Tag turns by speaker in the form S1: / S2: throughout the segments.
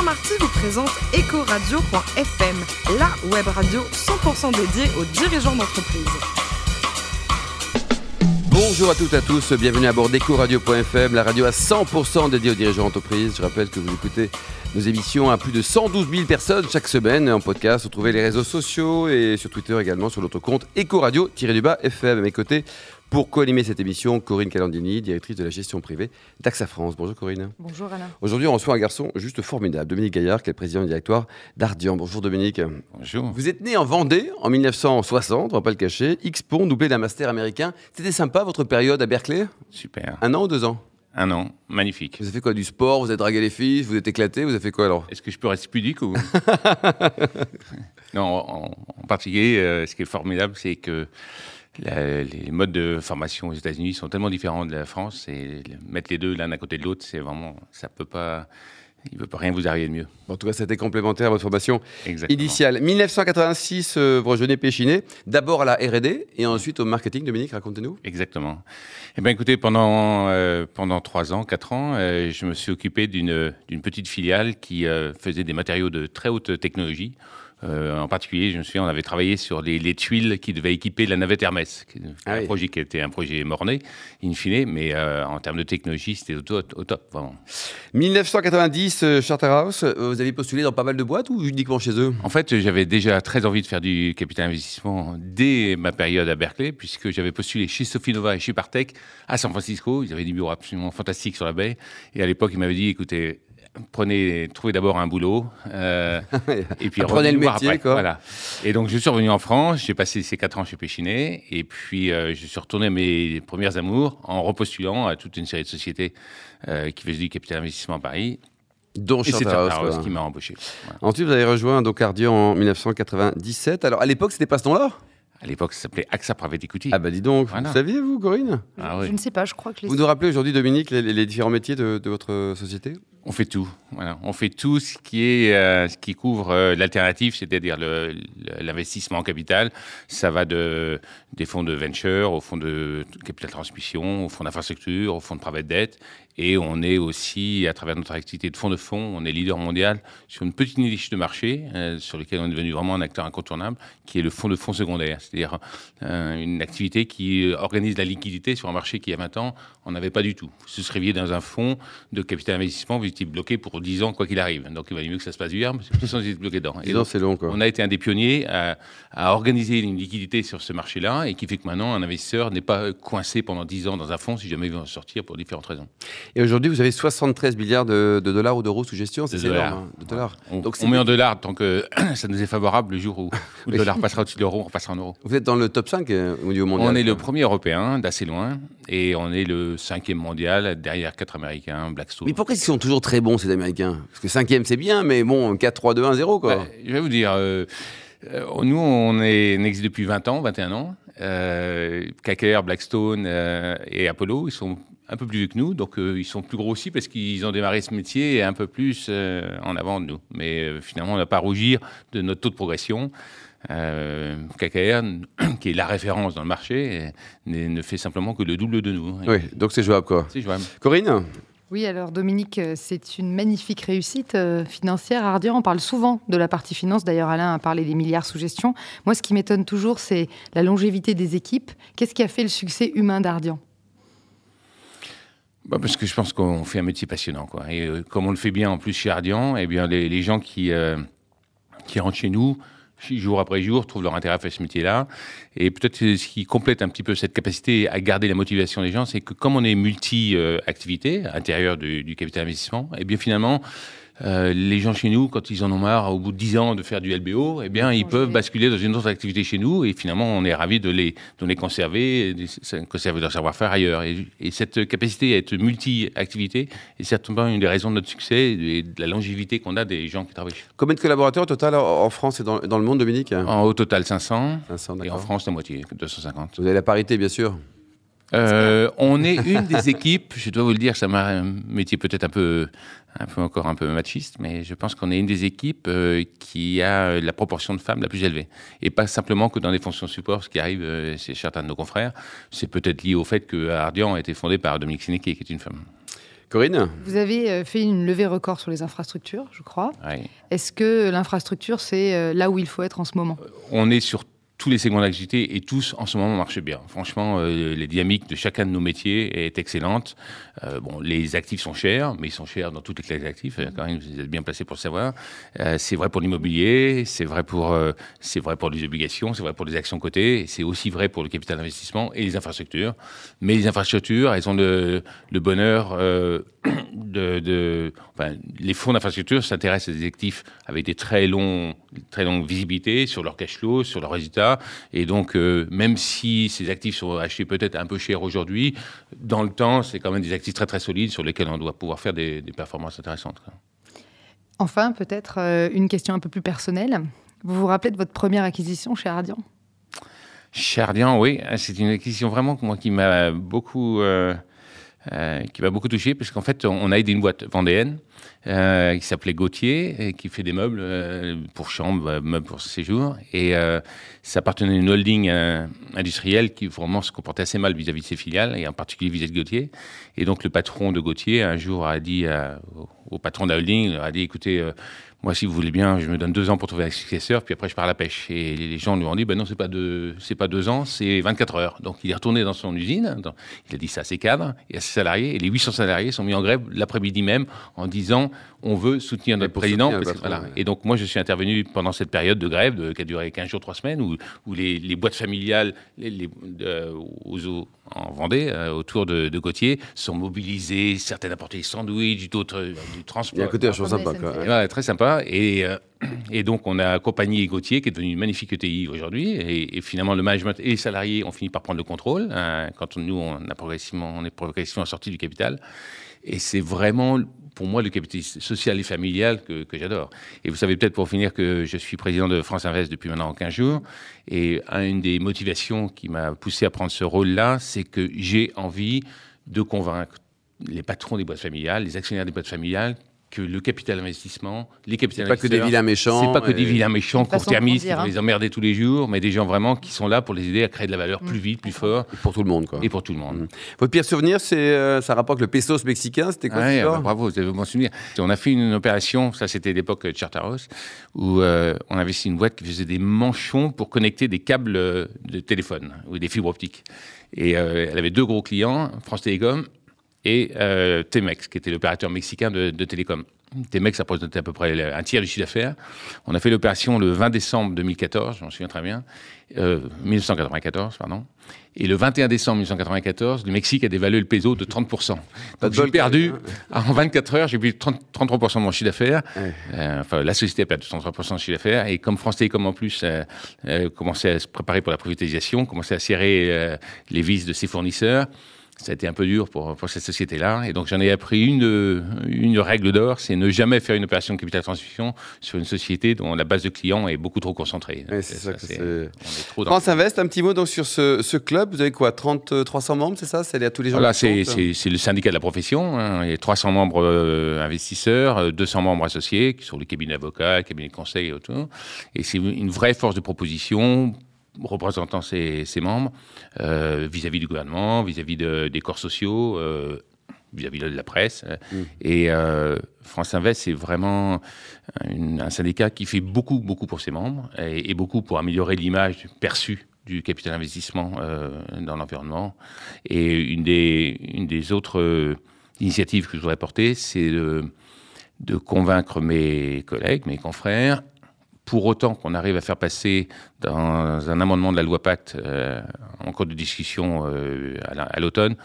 S1: Saint-Marty vous présente Ecoradio.fm, la web radio 100% dédiée aux dirigeants d'entreprise.
S2: Bonjour à toutes et à tous, bienvenue à bord d'Ecoradio.fm, la radio à 100% dédiée aux dirigeants d'entreprise. Je rappelle que vous écoutez nos émissions à plus de 112 000 personnes chaque semaine en podcast. Vous trouvez les réseaux sociaux et sur Twitter également sur notre compte Ecoradio-FM. À mes côtés, pour co-animer cette émission, Corinne Calandini, directrice de la gestion privée d'AXA France. Bonjour Corinne.
S3: Bonjour Alain.
S2: Aujourd'hui, on reçoit un garçon juste formidable, Dominique Gaillard, qui est le président du directoire d'Ardian. Bonjour Dominique.
S4: Bonjour.
S2: Vous êtes né en Vendée en 1960, on va pas le cacher. X-Pont, doublé d'un master américain. C'était sympa votre période à Berkeley?
S4: Super.
S2: Un an ou deux ans?
S4: Un an, magnifique.
S2: Vous avez fait quoi Du sport? Vous avez dragué les filles Vous êtes éclaté? Vous avez fait quoi alors?
S4: Est-ce que je peux rester pudique ou? Non, en, en particulier, euh, ce qui est formidable, c'est que la- les modes de formation aux États-Unis sont tellement différents de la France et mettre les deux l'un à côté de l'autre, c'est vraiment, ça peut pas, il peut pas rien vous arriver de mieux.
S2: En tout cas, c'était complémentaire à votre formation
S4: Exactement.
S2: initiale. 1986, euh, vous rejoignez Péchiné, d'abord à la R&D et ensuite au marketing. Dominique, racontez-nous.
S4: Exactement. Eh bien, écoutez, pendant, euh, pendant trois ans, quatre ans, euh, je me suis occupé d'une d'une petite filiale qui euh, faisait des matériaux de très haute technologie. Euh, en particulier, je me souviens, on avait travaillé sur les, les tuiles qui devaient équiper la navette Hermès,
S2: Ah
S4: un
S2: oui.
S4: projet qui était un projet morné, in fine, mais euh, en termes de technologie, c'était au, top- au top, vraiment.
S2: 1990, euh, Charterhouse, vous avez postulé dans pas mal de boîtes ou uniquement chez eux?
S4: En fait, j'avais déjà très envie de faire du capital investissement dès ma période à Berkeley, puisque j'avais postulé chez Sofinova et chez Partech à San Francisco. Ils avaient des bureaux absolument fantastiques sur la baie. Et à l'époque, ils m'avaient dit, écoutez, prenez, trouvez d'abord un boulot, euh, et puis revenez
S2: le métier,
S4: après.
S2: quoi.
S4: Voilà. Et donc, je suis revenu en France. J'ai passé ces quatre ans chez Péchinet, et puis euh, je suis retourné à mes premières amours en repostulant à toute une série de sociétés euh, qui faisaient du capital investissement à Paris.
S2: Dont
S4: Et c'est
S2: Charterhouse.
S4: Charterhouse
S2: quoi.
S4: qui m'a embauché. Voilà.
S2: Ensuite, vous avez rejoint donc Ardian en 1997. Alors, à l'époque, c'était pas ce nom-là?
S4: À l'époque, ça s'appelait AXA Private Equity.
S2: Ah bah dis donc,
S4: Voilà.
S2: vous saviez, vous, Corinne?
S4: Ah
S3: Je ne sais pas, je crois que les...
S2: Vous nous rappelez aujourd'hui, Dominique, les, les différents métiers de, de votre société?
S4: On fait tout. On fait tout ce qui est euh, ce qui couvre euh, l'alternative, c'est-à-dire l'investissement en capital. Ça va de des fonds de venture, aux fonds de capital transmission, aux fonds d'infrastructure, aux fonds de private debt. Et on est aussi, à travers notre activité de fonds de fonds, on est leader mondial sur une petite niche de marché euh, sur lequel on est devenu vraiment un acteur incontournable, qui est le fonds de fonds secondaires, c'est-à-dire euh, une activité qui organise la liquidité sur un marché qui, il y a 20 ans, on n'avait pas du tout. Vous souscriviez dans un fonds de capital investissement, bloqué pour 10 ans, quoi qu'il arrive. Donc il valait mieux que ça se passe bien, parce que de toute façon, vous étiez bloqué dedans. Et
S2: donc, c'est long, quoi.
S4: on a été un des pionniers à, à organiser une liquidité sur ce marché-là et qui fait que maintenant, un investisseur n'est pas coincé pendant 10 ans dans un fonds si jamais il veut en sortir pour différentes raisons.
S2: Et aujourd'hui, vous avez 73 milliards de, de dollars ou d'euros sous gestion, c'est énorme,
S4: dollars.
S2: hein, de dollars.
S4: On,
S2: Donc,
S4: on met en dollars tant que ça nous est favorable le jour où, où le dollar passera au-dessus de l'euro, on repassera en euros.
S2: Vous êtes dans le top 5 euh, au niveau mondial
S4: On est le premier européen d'assez loin et on est le cinquième mondial derrière quatre américains, Blackstone.
S2: Mais pourquoi ils sont toujours très bons, ces Américains Parce que cinquième, c'est bien, mais bon, 4, 3, 2, 1, 0, quoi.
S4: Bah, je vais vous dire, euh, euh, nous, on, est, on existe depuis 20 ans, 21 ans. Euh, KKR, Blackstone euh, et Apollo, ils sont un peu plus vieux que nous, donc euh, ils sont plus gros aussi parce qu'ils ont démarré ce métier un peu plus euh, en avant de nous. Mais euh, finalement, on n'a pas à rougir de notre taux de progression. KKR, qui est la référence dans le marché, ne ne fait simplement que le double de nous.
S2: Oui, donc c'est jouable, quoi.
S4: C'est jouable.
S2: Corinne?
S3: Oui, alors Dominique, euh, c'est une magnifique réussite euh, financière. Ardian, on parle souvent de la partie finance. D'ailleurs, Alain a parlé des milliards sous gestion. Moi, ce qui m'étonne toujours, c'est la longévité des équipes. Qu'est-ce qui a fait le succès humain d'Ardian?
S4: Bah, parce que je pense qu'on fait un métier passionnant. Quoi. Et euh, comme on le fait bien en plus chez Ardian, eh bien, les, gens qui, qui rentrent chez nous, jour après jour, trouvent leur intérêt à faire ce métier-là. Et peut-être ce qui complète un petit peu cette capacité à garder la motivation des gens, c'est que comme on est multi-activité à l'intérieur du, du capital investissement, eh bien finalement, euh, les gens chez nous, quand ils en ont marre, au bout de 10 ans de faire du LBO, eh bien, ils peuvent basculer dans une autre activité chez nous. Et finalement, on est ravis de les, de les conserver, de conserver leur savoir-faire ailleurs. Et, et cette capacité à être multi-activité est certainement une des raisons de notre succès et de la longévité qu'on a des gens qui travaillent chez
S2: Combien de collaborateurs au total en France et dans, dans le monde, Dominique?
S4: Nous. En, au total, 500.
S2: 500,
S4: Et en. France, la moitié, 250.
S2: Vous avez la parité, bien sûr.
S4: Euh, on est une des équipes, je dois vous le dire, ça m'a un métier peut-être un peu, un peu encore un peu machiste, mais je pense qu'on est une des équipes euh, qui a la proportion de femmes la plus élevée. Et pas simplement que dans les fonctions support, ce qui arrive euh, chez certains de nos confrères. C'est peut-être lié au fait que Ardian a été fondé par Dominique Sénéquet, qui est une femme.
S2: Corinne
S3: Vous avez euh, fait une levée record sur les infrastructures, je crois. Est-ce que l'infrastructure, c'est euh, là où il faut être en ce moment?
S4: On est sur tous les segments d'activité et tous en ce moment marchent bien. Franchement, euh, les dynamiques de chacun de nos métiers est excellente. Euh, bon, les actifs sont chers, mais ils sont chers dans toutes les classes d'actifs. Même, vous êtes bien placé pour le savoir. Euh, c'est vrai pour l'immobilier, c'est vrai pour euh, c'est vrai pour les obligations, c'est vrai pour les actions cotées, c'est aussi vrai pour le capital d'investissement et les infrastructures. Mais les infrastructures, elles ont le, bonheur de, de enfin, les fonds d'infrastructure s'intéressent à des actifs avec des très longs très longues visibilités sur leur cash flow, sur leurs résultats. Et donc, euh, même si ces actifs sont achetés peut-être un peu cher aujourd'hui, dans le temps, c'est quand même des actifs très très solides sur lesquels on doit pouvoir faire des, des performances intéressantes.
S3: Enfin, peut-être euh, une question un peu plus personnelle. Vous vous rappelez de votre première acquisition chez Ardian?
S4: Chardian, oui, c'est une acquisition vraiment moi, qui m'a beaucoup, euh, euh, qui m'a beaucoup touché, parce qu'en fait, on a aidé une boîte vendéenne euh, qui s'appelait Gauthier, et qui fait des meubles euh, pour chambre, meubles pour séjour, et ça appartenait à une holding industrielle qui vraiment se comportait assez mal vis-à-vis de ses filiales, et en particulier vis-à-vis de Gauthier. Et donc, le patron de Gauthier, un jour, a dit au, patron de la holding, a dit, écoutez, moi, si vous voulez bien, je me donne deux ans pour trouver un successeur, puis après, je pars à la pêche. Et les gens lui ont dit, ben non, c'est pas deux, c'est pas deux ans, c'est 24 heures. Donc, il est retourné dans son usine. dans- il a dit ça à ses cadres et à ses salariés. Et les 800 salariés sont mis en grève l'après-midi même en disant, on veut soutenir notre président.
S2: soutenir le
S4: parce que-
S2: patron,
S4: voilà.
S2: ouais.
S4: Et donc, moi, je suis intervenu pendant cette période de grève de- qui a duré 15 jours, 3 semaines, où, où les, les boîtes familiales les, les- de- aux eaux en Vendée, euh, autour de, de Gauthier, sont mobilisées. Certaines apportaient des sandwichs, d'autres euh, du transport.
S2: Il y a un côté vachement
S3: Comme
S2: sympa. Quoi. Ouais,
S4: très sympa. Et, euh, et donc, on a accompagné Gauthier, qui est devenu une magnifique ETI aujourd'hui. Et, et finalement, le management et les salariés ont fini par prendre le contrôle. hein, quand nous, on, a progressivement, on est progressivement sorti du capital. Et c'est vraiment, pour moi, le capital social et familial que j'adore. Et vous savez peut-être, pour finir, que je suis président de France Invest depuis maintenant 15 jours. Et une des motivations qui m'a poussé à prendre ce rôle-là, c'est que j'ai envie de convaincre les patrons des boîtes familiales, les actionnaires des boîtes familiales, que le capital investissement, les capitaux
S2: Pas que des vilains méchants.
S4: c'est pas que des vilains méchants, court-termistes qui vont
S3: hein.
S4: les emmerder tous les jours, mais des gens vraiment qui sont là pour les aider à créer de la valeur plus vite, plus fort,
S2: Pour tout le monde, quoi.
S4: et pour tout le monde.
S2: Votre pire souvenir, c'est euh, ça rapporte le pesos mexicain. C'était quoi
S4: Ouais, bah, bravo, vous avez bon souvenir. On a fait une opération, ça c'était l'époque de Charteros, où euh, on avait une boîte qui faisait des manchons pour connecter des câbles euh, de téléphone ou des fibres optiques. Et euh, elle avait deux gros clients, France Télécom et euh, Temex, qui était l'opérateur mexicain de, de télécom. Temex, ça représentait à peu près un tiers du chiffre d'affaires. On a fait l'opération le 20 décembre 2014, j'en souviens très bien, euh, 1994, pardon. Et le 21 décembre 1994, le Mexique a dévalué le peso de 30%.
S2: Pas
S4: Donc j'ai perdu,
S2: quand
S4: en 24 heures, j'ai perdu 30 33% de mon chiffre d'affaires.
S2: Ouais.
S4: Euh, enfin, la société a perdu 33% de chiffre d'affaires. Et comme France Télécom, en plus, euh, euh, commençait à se préparer pour la privatisation, commençait à serrer euh, les vis de ses fournisseurs, ça a été un peu dur pour, pour cette société-là. Et donc, j'en ai appris une, euh, une règle d'or, c'est ne jamais faire une opération de capital transmission sur une société dont la base de clients est beaucoup trop concentrée. Donc,
S2: c'est ça que c'est-
S4: on est trop dans
S2: France Invest, un petit mot donc sur ce, ce club. Vous avez quoi 30, euh, 300 membres, c'est ça? C'est à tous les gens
S4: Voilà,
S2: qui
S4: c'est le syndicat de la profession. hein. Il y a 300 membres euh, investisseurs, euh, 200 membres associés, qui sont les cabinets d'avocats, cabinets de conseil et autour. Et c'est une vraie force de proposition représentant ses, ses membres euh, vis-à-vis du gouvernement, vis-à-vis de- des corps sociaux, euh, vis-à-vis de la presse. Et euh, France Invest, c'est vraiment une- un syndicat qui fait beaucoup, beaucoup pour ses membres et, et beaucoup pour améliorer l'image perçue du capital investissement dans l'environnement. Et une des, une des autres initiatives que je voudrais porter, c'est de, de convaincre mes collègues, mes confrères, pour autant qu'on arrive à faire passer dans un amendement de la loi Pacte euh, en cours de discussion euh, à la- à l'automne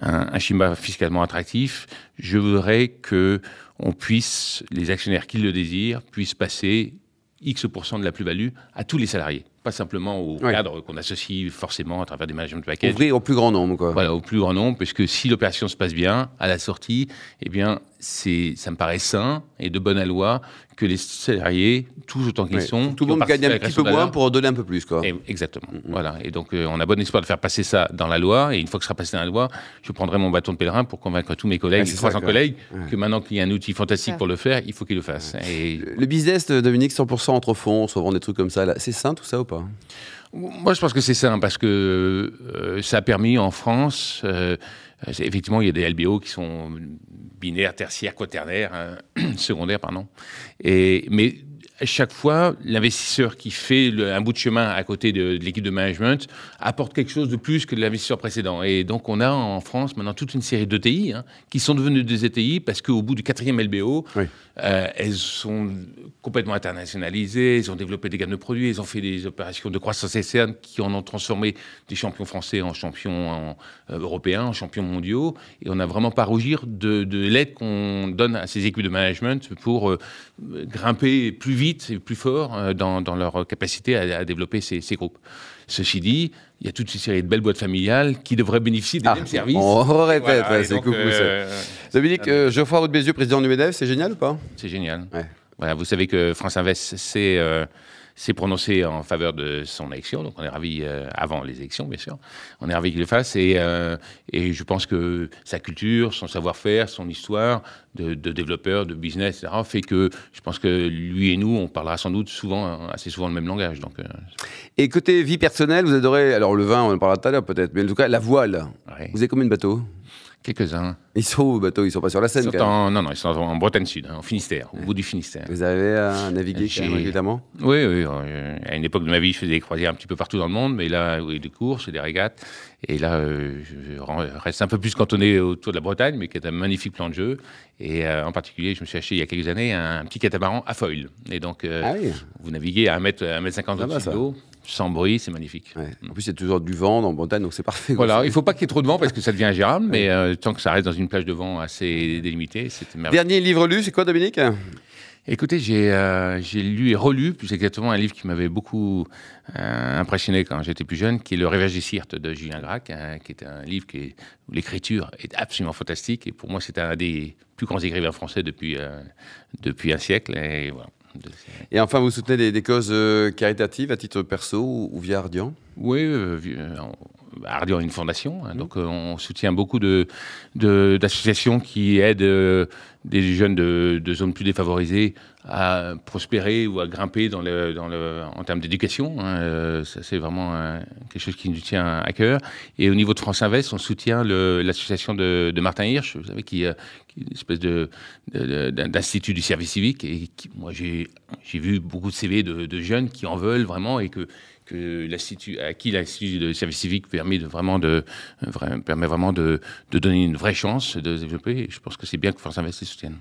S4: un, un schéma fiscalement attractif, je voudrais que on puisse, les actionnaires qui le désirent, puissent passer X% de la plus-value à tous les salariés, pas simplement aux
S2: Ouais.
S4: cadres qu'on associe forcément à travers des management packages.
S2: Ouvrir au plus grand nombre, quoi.
S4: Voilà, au plus grand nombre, parce que si l'opération se passe bien, à la sortie, eh bien, c'est, ça me paraît sain et de bonne loi que les salariés, tous autant qu'ils
S2: Ouais.
S4: sont,
S2: Tout le monde gagne un petit peu
S4: de
S2: moins pour donner un peu plus, quoi.
S4: Et- exactement. Voilà. Et donc, euh, on a bon espoir de faire passer ça dans la loi. Et une fois que ce sera passé dans la loi, je prendrai mon bâton de pèlerin pour convaincre tous mes collègues,
S2: ça,
S4: 300
S2: quoi.
S4: collègues,
S2: Ouais.
S4: que maintenant qu'il y a un outil fantastique pour le faire, il faut qu'ils le fassent. Et
S2: Le business de Dominique, 100% entre fonds, on se vend des trucs comme ça, là. c'est sain tout ça ou pas?
S4: Moi, je pense que c'est ça, parce que euh, ça a permis en France, euh, effectivement, il y a des LBO qui sont binaires, tertiaires, quaternaires, hein, secondaires, pardon. Et, mais chaque fois, l'investisseur qui fait un bout de chemin à côté de, l'équipe de management apporte quelque chose de plus que l'investisseur précédent. Et donc, on a en France maintenant toute une série d'ETI hein, qui sont devenus des ETI parce qu'au bout du quatrième LBO, euh, elles sont complètement internationalisées, elles ont développé des gammes de produits, elles ont fait des opérations de croissance externe qui en ont transformé des champions français en champions euh, européens, en champions mondiaux. Et on n'a vraiment pas à rougir de, l'aide qu'on donne à ces équipes de management pour euh, grimper plus vite et plus fort euh, dans, leur capacité à, développer ces, groupes. Ceci dit, il y a toute une série de belles boîtes familiales qui devraient bénéficier des ah, mêmes services.
S2: On répète, c'est coucou euh. Dominique, euh, Geoffroy Roux de Bézieux, président du MEDEF, c'est génial ou pas?
S4: C'est génial. Voilà, vous savez que France Invest, c'est s'est prononcé en faveur de son élection. Donc on est ravis, euh, avant les élections bien sûr, on est ravis qu'il le fasse. Et, euh, et je pense que sa culture, son savoir-faire, son histoire de, développeur, de business, etc., fait que je pense que lui et nous, on parlera sans doute souvent, assez souvent le même langage. Donc, euh,
S2: Et côté vie personnelle, vous adorez, alors le vin, on en parlera tout à l'heure peut-être, mais en tout cas la voile. Vous avez combien de bateaux?
S4: Quelques-uns.
S2: Ils sont où, bateaux Ils sont pas sur la Seine
S4: Non, non, ils sont en Bretagne Sud, en Finistère, au bout du Finistère.
S2: Vous avez à naviguer régulièrement?
S4: Oui, oui. Euh, à une époque de ma vie, je faisais des croisières un petit peu partout dans le monde, mais là, oui, des courses, des régates. Et là, euh, je reste un peu plus cantonné autour de la Bretagne, mais qui est un magnifique plan de jeu. Et euh, en particulier, je me suis acheté il y a quelques années un, petit catamaran à foil. Et donc, ah vous naviguez à 1m50 m, 50 ah bah d'eau sans bruit, c'est magnifique.
S2: En plus, il y a toujours du vent dans Bretagne, donc c'est parfait.
S4: Voilà, il ne faut pas qu'il y ait trop de vent parce que ça devient ingérable, mais euh, tant que ça reste dans une plage de vent assez délimitée, c'est merveilleux.
S2: Dernier livre lu, c'est quoi, Dominique?
S4: Écoutez, euh, j'ai lu et relu, plus exactement, un livre qui m'avait beaucoup euh, impressionné quand j'étais plus jeune, qui est Le Réveil des Sirtes de Julien Gracq, hein, qui est un livre qui où l'écriture est absolument fantastique. Et pour moi, c'est un des plus grands écrivains français depuis, depuis un siècle. Et voilà.
S2: Et enfin, vous soutenez des, causes euh, caritatives à titre perso ou, via Ardian?
S4: Oui, euh, euh, Ardian est une fondation, hein, mmh. donc on soutient beaucoup d'associations de, qui aident des jeunes de, zones plus défavorisées à prospérer ou à grimper dans le, dans le, en termes d'éducation. Hein, ça, c'est vraiment quelque chose qui nous tient à cœur. Et au niveau de France Invest, on soutient l'association de, Martin Hirsch, vous savez, qui, est une espèce de, d'institut du service civique. Et moi, j'ai, j'ai vu beaucoup de CV de, de jeunes qui en veulent vraiment et que que à qui l'Institut de service civique permet, de vraiment, de, permet vraiment de, de, donner une vraie chance de se développer. Et je pense que c'est bien que Force Invest soutienne.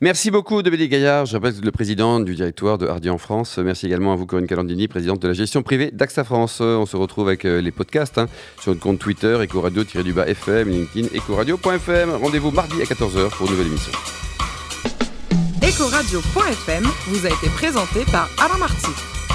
S2: Merci beaucoup, Dominique Gaillard. Je rappelle que le président du directoire de Hardy en France. Merci également à vous, Corinne Calandini, présidente de la gestion privée d'AXA France. On se retrouve avec euh, les podcasts hein, sur le compte Twitter, Ecoradio-du-bas FM, LinkedIn, Ecoradio.fm. Rendez-vous mardi à 14h pour une nouvelle émission.
S1: Ecoradio.fm vous a été présenté par Alain Marty.